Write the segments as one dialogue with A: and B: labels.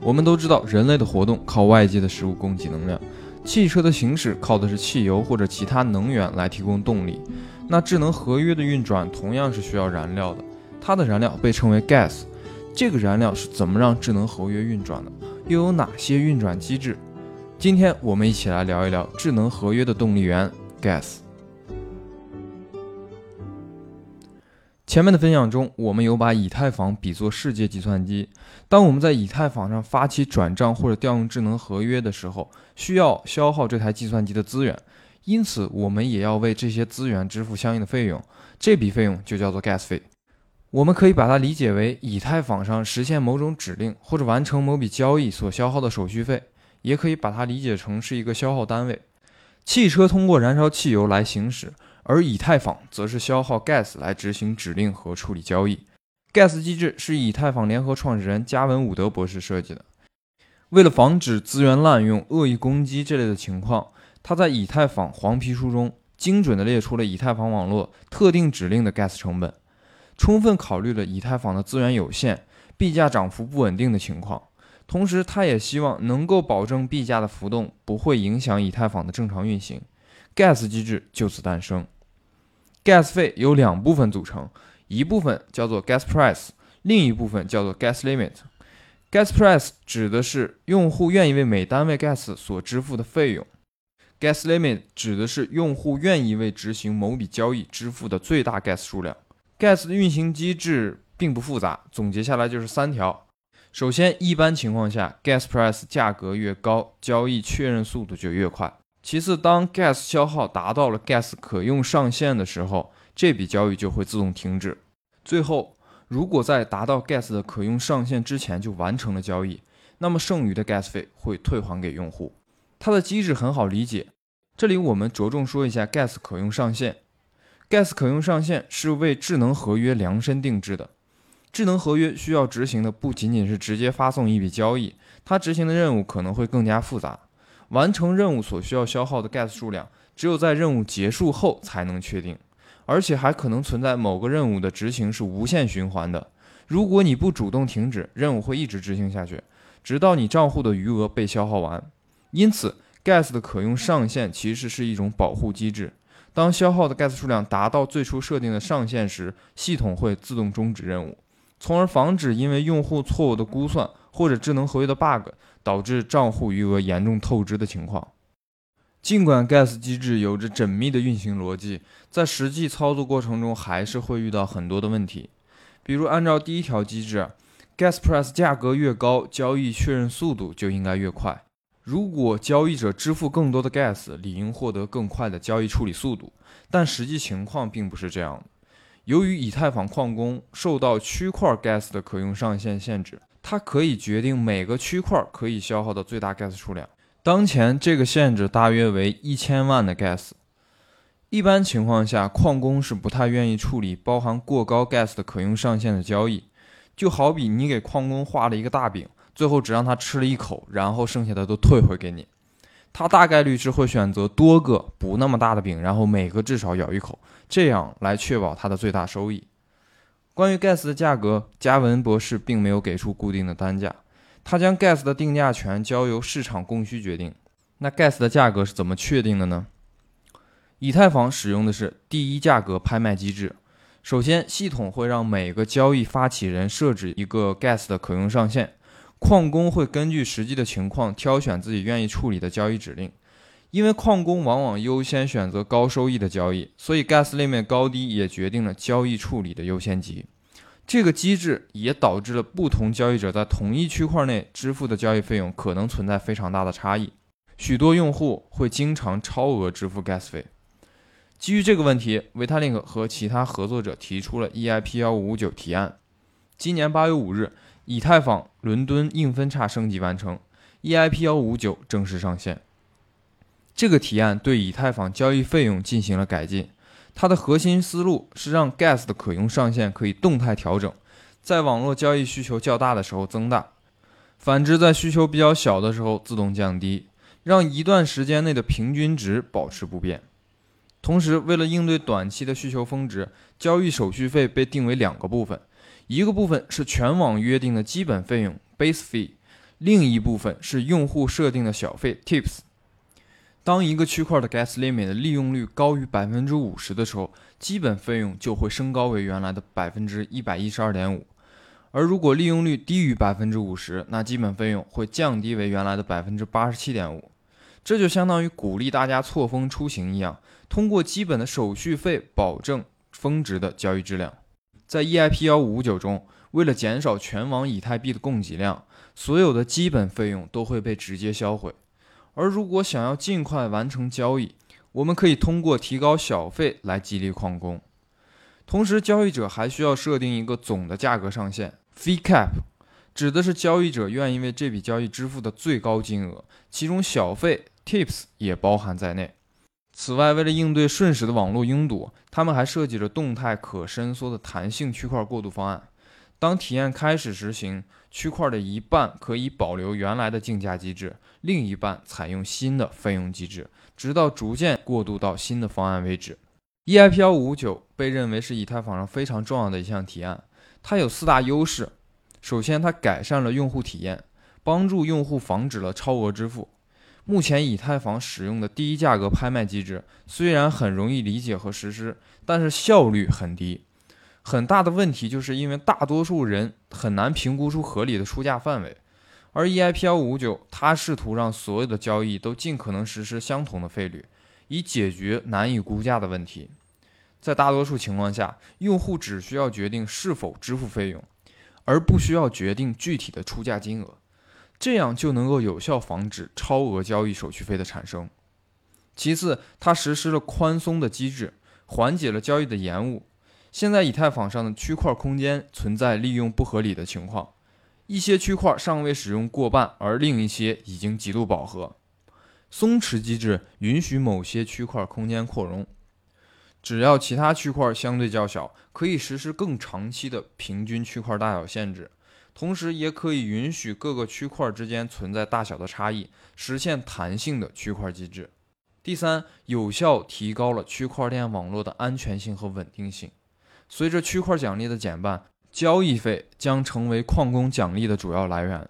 A: 我们都知道，人类的活动靠外界的食物供给能量，汽车的行驶靠的是汽油或者其他能源来提供动力。那智能合约的运转同样是需要燃料的，它的燃料被称为 gas。这个燃料是怎么让智能合约运转的？又有哪些运转机制？今天我们一起来聊一聊智能合约的动力源 gas。前面的分享中，我们有把以太坊比作世界计算机。当我们在以太坊上发起转账或者调用智能合约的时候，需要消耗这台计算机的资源，因此我们也要为这些资源支付相应的费用。这笔费用就叫做 gas 费。我们可以把它理解为以太坊上实现某种指令或者完成某笔交易所消耗的手续费，也可以把它理解成是一个消耗单位。汽车通过燃烧汽油来行驶。而以太坊则是消耗 gas 来执行指令和处理交易。gas 机制是以太坊联合创始人加文伍德博士设计的。为了防止资源滥用、恶意攻击这类的情况，他在以太坊黄皮书中精准地列出了以太坊网络特定指令的 gas 成本，充分考虑了以太坊的资源有限、币价涨幅不稳定的情况。同时，他也希望能够保证币价的浮动不会影响以太坊的正常运行。gas 机制就此诞生。Gas 费由两部分组成，一部分叫做 gas price，另一部分叫做 gas limit。gas price 指的是用户愿意为每单位 gas 所支付的费用，gas limit 指的是用户愿意为执行某笔交易支付的最大 gas 数量。gas 的运行机制并不复杂，总结下来就是三条：首先，一般情况下，gas price 价格越高，交易确认速度就越快。其次，当 gas 消耗达到了 gas 可用上限的时候，这笔交易就会自动停止。最后，如果在达到 gas 的可用上限之前就完成了交易，那么剩余的 gas 费会退还给用户。它的机制很好理解，这里我们着重说一下 gas 可用上限。gas 可用上限是为智能合约量身定制的。智能合约需要执行的不仅仅是直接发送一笔交易，它执行的任务可能会更加复杂。完成任务所需要消耗的 gas 数量，只有在任务结束后才能确定，而且还可能存在某个任务的执行是无限循环的。如果你不主动停止，任务会一直执行下去，直到你账户的余额被消耗完。因此，gas 的可用上限其实是一种保护机制。当消耗的 gas 数量达到最初设定的上限时，系统会自动终止任务，从而防止因为用户错误的估算或者智能合约的 bug。导致账户余额严重透支的情况。尽管 gas 机制有着缜密的运行逻辑，在实际操作过程中还是会遇到很多的问题。比如，按照第一条机制，gas price 价格越高，交易确认速度就应该越快。如果交易者支付更多的 gas，理应获得更快的交易处理速度。但实际情况并不是这样的。由于以太坊矿工受到区块 gas 的可用上限限制。它可以决定每个区块可以消耗的最大 gas 数量。当前这个限制大约为一千万的 gas。一般情况下，矿工是不太愿意处理包含过高 gas 的可用上限的交易。就好比你给矿工画了一个大饼，最后只让他吃了一口，然后剩下的都退回给你。他大概率是会选择多个不那么大的饼，然后每个至少咬一口，这样来确保他的最大收益。关于 gas 的价格，加文博士并没有给出固定的单价，他将 gas 的定价权交由市场供需决定。那 gas 的价格是怎么确定的呢？以太坊使用的是第一价格拍卖机制。首先，系统会让每个交易发起人设置一个 gas 的可用上限，矿工会根据实际的情况挑选自己愿意处理的交易指令。因为矿工往往优先选择高收益的交易，所以 gas limit 高低也决定了交易处理的优先级。这个机制也导致了不同交易者在同一区块内支付的交易费用可能存在非常大的差异。许多用户会经常超额支付 gas 费。基于这个问题，Vitalik 和其他合作者提出了 EIP 幺五五九提案。今年八月五日，以太坊伦敦硬分叉升级完成，EIP 幺五五九正式上线。这个提案对以太坊交易费用进行了改进，它的核心思路是让 gas 的可用上限可以动态调整，在网络交易需求较大的时候增大，反之在需求比较小的时候自动降低，让一段时间内的平均值保持不变。同时，为了应对短期的需求峰值，交易手续费被定为两个部分，一个部分是全网约定的基本费用 base fee，另一部分是用户设定的小费 （tips）。当一个区块的 gas limit 的利用率高于百分之五十的时候，基本费用就会升高为原来的百分之一百一十二点五；而如果利用率低于百分之五十，那基本费用会降低为原来的百分之八十七点五。这就相当于鼓励大家错峰出行一样，通过基本的手续费保证峰值的交易质量。在 EIP 幺五五九中，为了减少全网以太币的供给量。所有的基本费用都会被直接销毁，而如果想要尽快完成交易，我们可以通过提高小费来激励矿工。同时，交易者还需要设定一个总的价格上限 （fee cap），指的是交易者愿意为这笔交易支付的最高金额，其中小费 （tips） 也包含在内。此外，为了应对瞬时的网络拥堵，他们还设计了动态可伸缩的弹性区块过渡方案。当体验开始实行，区块的一半可以保留原来的竞价机制，另一半采用新的费用机制，直到逐渐过渡到新的方案为止。EIP 幺五九被认为是以太坊上非常重要的一项提案，它有四大优势。首先，它改善了用户体验，帮助用户防止了超额支付。目前以太坊使用的第一价格拍卖机制虽然很容易理解和实施，但是效率很低。很大的问题就是因为大多数人很难评估出合理的出价范围，而 EIP 幺五九它试图让所有的交易都尽可能实施相同的费率，以解决难以估价的问题。在大多数情况下，用户只需要决定是否支付费用，而不需要决定具体的出价金额，这样就能够有效防止超额交易手续费的产生。其次，它实施了宽松的机制，缓解了交易的延误。现在以太坊上的区块空间存在利用不合理的情况，一些区块尚未使用过半，而另一些已经极度饱和。松弛机制允许某些区块空间扩容，只要其他区块相对较小，可以实施更长期的平均区块大小限制，同时也可以允许各个区块之间存在大小的差异，实现弹性的区块机制。第三，有效提高了区块链网络的安全性和稳定性。随着区块奖励的减半，交易费将成为矿工奖励的主要来源，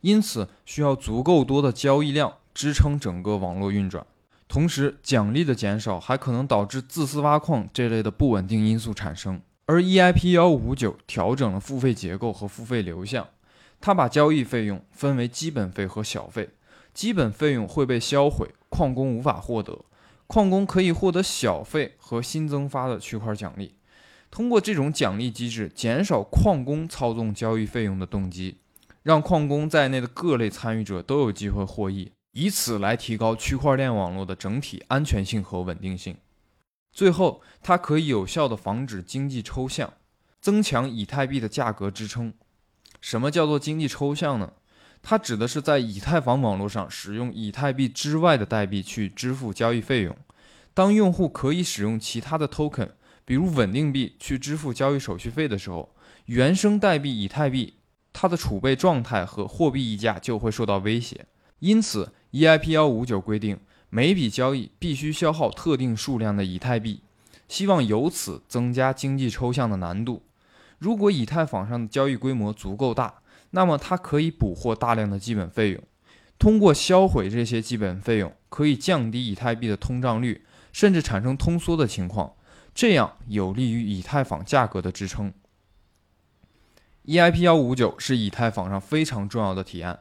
A: 因此需要足够多的交易量支撑整个网络运转。同时，奖励的减少还可能导致自私挖矿这类的不稳定因素产生。而 EIP 幺五九调整了付费结构和付费流向，它把交易费用分为基本费和小费，基本费用会被销毁，矿工无法获得，矿工可以获得小费和新增发的区块奖励。通过这种奖励机制，减少矿工操纵交易费用的动机，让矿工在内的各类参与者都有机会获益，以此来提高区块链网络的整体安全性和稳定性。最后，它可以有效地防止经济抽象，增强以太币的价格支撑。什么叫做经济抽象呢？它指的是在以太坊网络上使用以太币之外的代币去支付交易费用。当用户可以使用其他的 token。比如稳定币去支付交易手续费的时候，原生代币以太币它的储备状态和货币溢价就会受到威胁。因此，EIP 幺五九规定每笔交易必须消耗特定数量的以太币，希望由此增加经济抽象的难度。如果以太坊上的交易规模足够大，那么它可以捕获大量的基本费用，通过销毁这些基本费用，可以降低以太币的通胀率，甚至产生通缩的情况。这样有利于以太坊价格的支撑。EIP 幺五九是以太坊上非常重要的提案，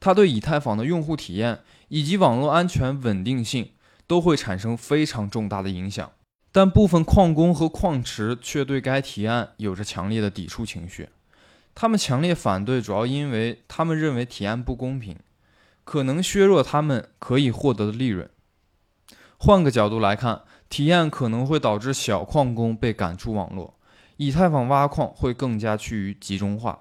A: 它对以太坊的用户体验以及网络安全稳定性都会产生非常重大的影响。但部分矿工和矿池却对该提案有着强烈的抵触情绪，他们强烈反对，主要因为他们认为提案不公平，可能削弱他们可以获得的利润。换个角度来看。体验可能会导致小矿工被赶出网络，以太坊挖矿会更加趋于集中化。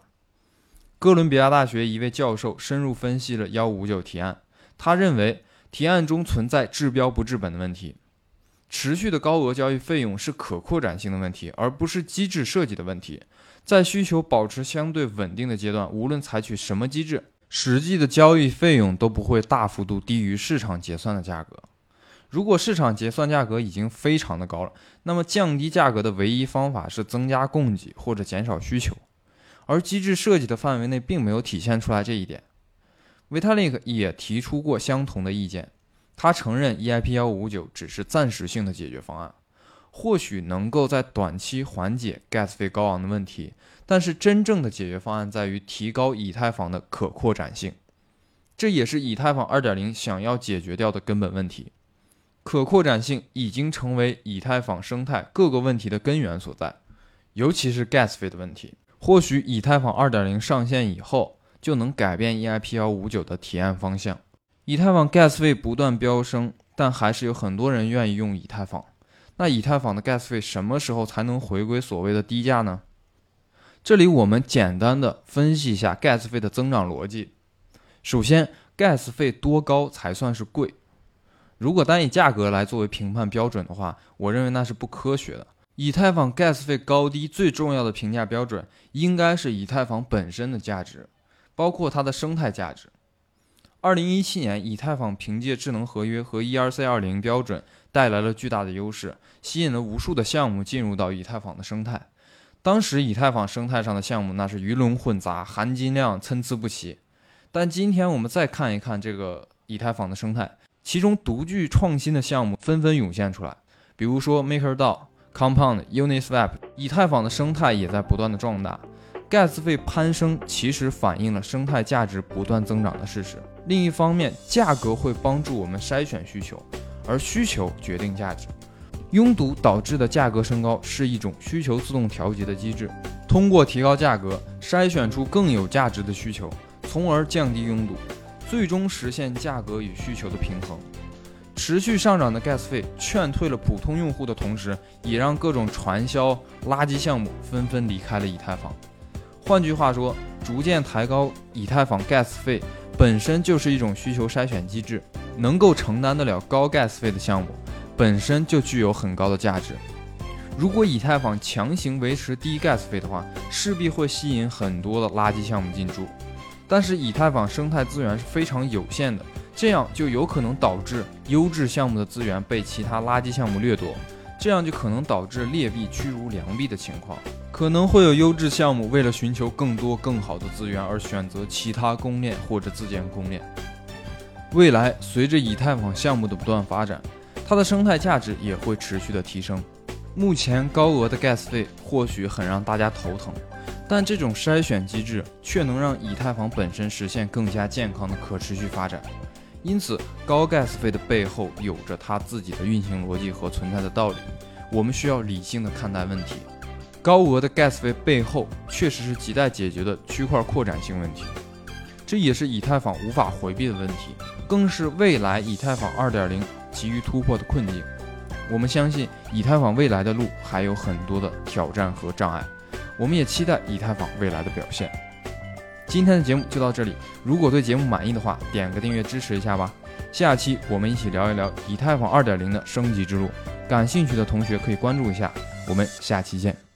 A: 哥伦比亚大学一位教授深入分析了幺五九提案，他认为提案中存在治标不治本的问题。持续的高额交易费用是可扩展性的问题，而不是机制设计的问题。在需求保持相对稳定的阶段，无论采取什么机制，实际的交易费用都不会大幅度低于市场结算的价格。如果市场结算价格已经非常的高了，那么降低价格的唯一方法是增加供给或者减少需求，而机制设计的范围内并没有体现出来这一点。Vitalik 也提出过相同的意见。他承认 EIP 幺五五九只是暂时性的解决方案，或许能够在短期缓解 gas 费高昂的问题，但是真正的解决方案在于提高以太坊的可扩展性。这也是以太坊二点零想要解决掉的根本问题。可扩展性已经成为以太坊生态各个问题的根源所在，尤其是 gas 费的问题。或许以太坊二点零上线以后，就能改变 EIP 幺五九的提案方向。以太坊 gas 费不断飙升，但还是有很多人愿意用以太坊。那以太坊的 gas 费什么时候才能回归所谓的低价呢？这里我们简单的分析一下 gas 费的增长逻辑。首先，gas 费多高才算是贵？如果单以价格来作为评判标准的话，我认为那是不科学的。以太坊 gas 费高低最重要的评价标准应该是以太坊本身的价值，包括它的生态价值。二零一七年，以太坊凭借智能合约和 ERC 二零标准带来了巨大的优势，吸引了无数的项目进入到以太坊的生态。当时以太坊生态上的项目那是鱼龙混杂，含金量参差不齐。但今天我们再看一看这个以太坊的生态，其中独具创新的项目纷纷涌现出来，比如说 MakerDAO、Compound、Uniswap，以太坊的生态也在不断的壮大。Gas 费攀升其实反映了生态价值不断增长的事实。另一方面，价格会帮助我们筛选需求，而需求决定价值。拥堵导致的价格升高是一种需求自动调节的机制，通过提高价格筛选出更有价值的需求。从而降低拥堵，最终实现价格与需求的平衡。持续上涨的 gas 费劝退了普通用户的同时，也让各种传销垃圾项目纷纷离开了以太坊。换句话说，逐渐抬高以太坊 gas 费本身就是一种需求筛选机制。能够承担得了高 gas 费的项目，本身就具有很高的价值。如果以太坊强行维持低 gas 费的话，势必会吸引很多的垃圾项目进驻。但是以太坊生态资源是非常有限的，这样就有可能导致优质项目的资源被其他垃圾项目掠夺，这样就可能导致劣币驱逐良币的情况，可能会有优质项目为了寻求更多更好的资源而选择其他公链或者自建公链。未来随着以太坊项目的不断发展，它的生态价值也会持续的提升。目前高额的 gas 费或许很让大家头疼。但这种筛选机制却能让以太坊本身实现更加健康的可持续发展，因此高 gas 费的背后有着它自己的运行逻辑和存在的道理。我们需要理性的看待问题。高额的 gas 费背后确实是亟待解决的区块扩展性问题，这也是以太坊无法回避的问题，更是未来以太坊2.0急于突破的困境。我们相信以太坊未来的路还有很多的挑战和障碍。我们也期待以太坊未来的表现。今天的节目就到这里，如果对节目满意的话，点个订阅支持一下吧。下期我们一起聊一聊以太坊2.0的升级之路，感兴趣的同学可以关注一下。我们下期见。